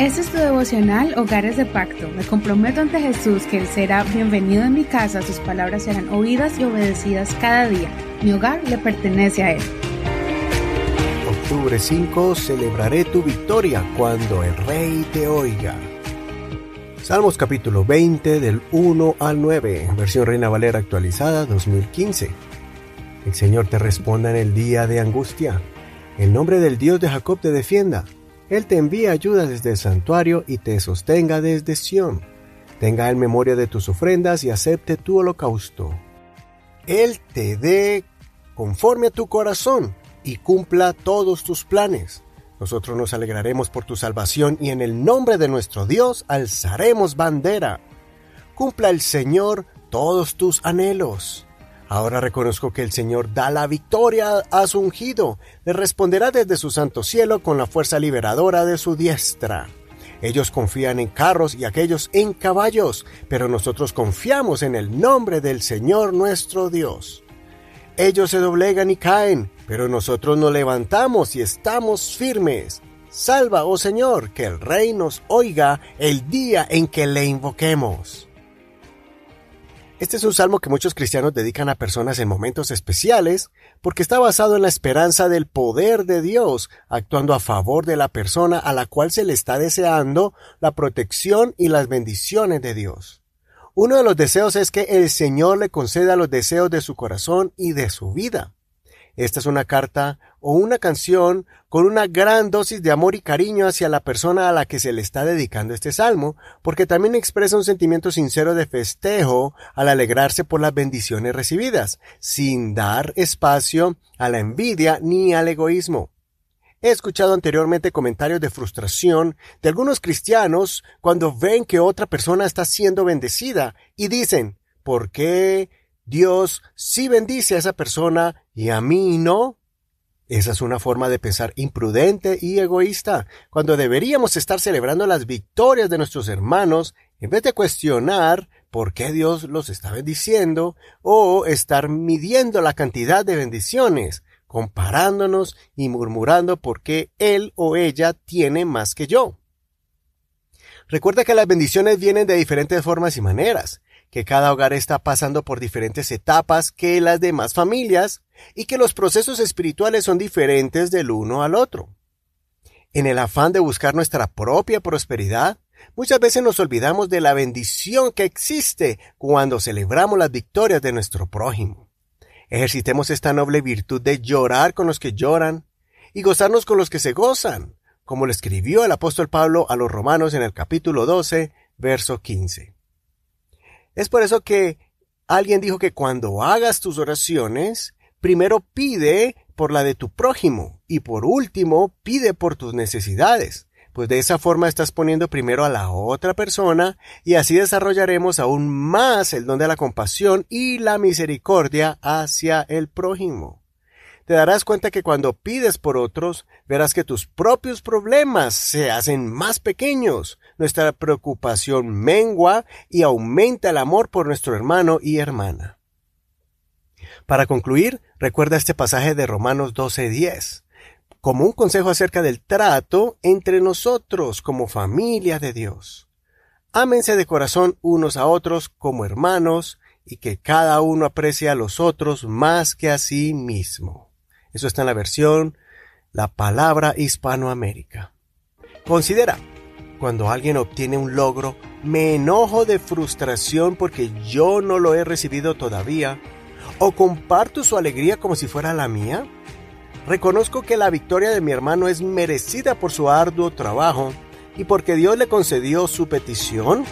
Este es tu devocional Hogares de Pacto. Me comprometo ante Jesús que Él será bienvenido en mi casa, sus palabras serán oídas y obedecidas cada día. Mi hogar le pertenece a Él. Octubre 5, celebraré tu victoria cuando el Rey te oiga. Salmos capítulo 20 del 1 al 9, versión Reina Valera actualizada 2015. El Señor te responda en el día de angustia. El nombre del Dios de Jacob te defienda. Él te envía ayuda desde el santuario y te sostenga desde Sión. Tenga en memoria de tus ofrendas y acepte tu holocausto. Él te dé conforme a tu corazón y cumpla todos tus planes. Nosotros nos alegraremos por tu salvación y en el nombre de nuestro Dios alzaremos bandera. Cumpla el Señor todos tus anhelos. Ahora reconozco que el Señor da la victoria a su ungido. Le responderá desde su santo cielo con la fuerza liberadora de su diestra. Ellos confían en carros y aquellos en caballos, pero nosotros confiamos en el nombre del Señor nuestro Dios. Ellos se doblegan y caen, pero nosotros nos levantamos y estamos firmes. Salva, oh Señor, que el Rey nos oiga el día en que le invoquemos. Este es un salmo que muchos cristianos dedican a personas en momentos especiales porque está basado en la esperanza del poder de Dios actuando a favor de la persona a la cual se le está deseando la protección y las bendiciones de Dios. Uno de los deseos es que el Señor le conceda los deseos de su corazón y de su vida. Esta es una carta o una canción con una gran dosis de amor y cariño hacia la persona a la que se le está dedicando este salmo, porque también expresa un sentimiento sincero de festejo al alegrarse por las bendiciones recibidas, sin dar espacio a la envidia ni al egoísmo. He escuchado anteriormente comentarios de frustración de algunos cristianos cuando ven que otra persona está siendo bendecida y dicen, ¿por qué Dios sí bendice a esa persona y a mí no. Esa es una forma de pensar imprudente y egoísta, cuando deberíamos estar celebrando las victorias de nuestros hermanos en vez de cuestionar por qué Dios los está bendiciendo o estar midiendo la cantidad de bendiciones, comparándonos y murmurando por qué él o ella tiene más que yo. Recuerda que las bendiciones vienen de diferentes formas y maneras, que cada hogar está pasando por diferentes etapas que las demás familias y que los procesos espirituales son diferentes del uno al otro. En el afán de buscar nuestra propia prosperidad, muchas veces nos olvidamos de la bendición que existe cuando celebramos las victorias de nuestro prójimo. Ejercitemos esta noble virtud de llorar con los que lloran y gozarnos con los que se gozan, como le escribió el apóstol Pablo a los romanos en el capítulo 12, verso 15. Es por eso que alguien dijo que cuando hagas tus oraciones, primero pide por la de tu prójimo y por último pide por tus necesidades. Pues de esa forma estás poniendo primero a la otra persona y así desarrollaremos aún más el don de la compasión y la misericordia hacia el prójimo te darás cuenta que cuando pides por otros, verás que tus propios problemas se hacen más pequeños, nuestra preocupación mengua y aumenta el amor por nuestro hermano y hermana. Para concluir, recuerda este pasaje de Romanos 12:10 como un consejo acerca del trato entre nosotros como familia de Dios. Ámense de corazón unos a otros como hermanos y que cada uno aprecie a los otros más que a sí mismo. Eso está en la versión La palabra Hispanoamérica. Considera, cuando alguien obtiene un logro, me enojo de frustración porque yo no lo he recibido todavía, o comparto su alegría como si fuera la mía. Reconozco que la victoria de mi hermano es merecida por su arduo trabajo y porque Dios le concedió su petición.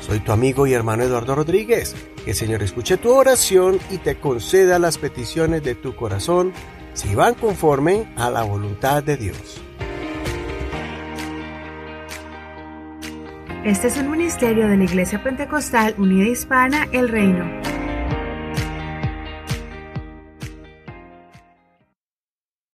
Soy tu amigo y hermano Eduardo Rodríguez. Que el Señor escuche tu oración y te conceda las peticiones de tu corazón si van conforme a la voluntad de Dios. Este es un ministerio de la Iglesia Pentecostal Unida Hispana El Reino.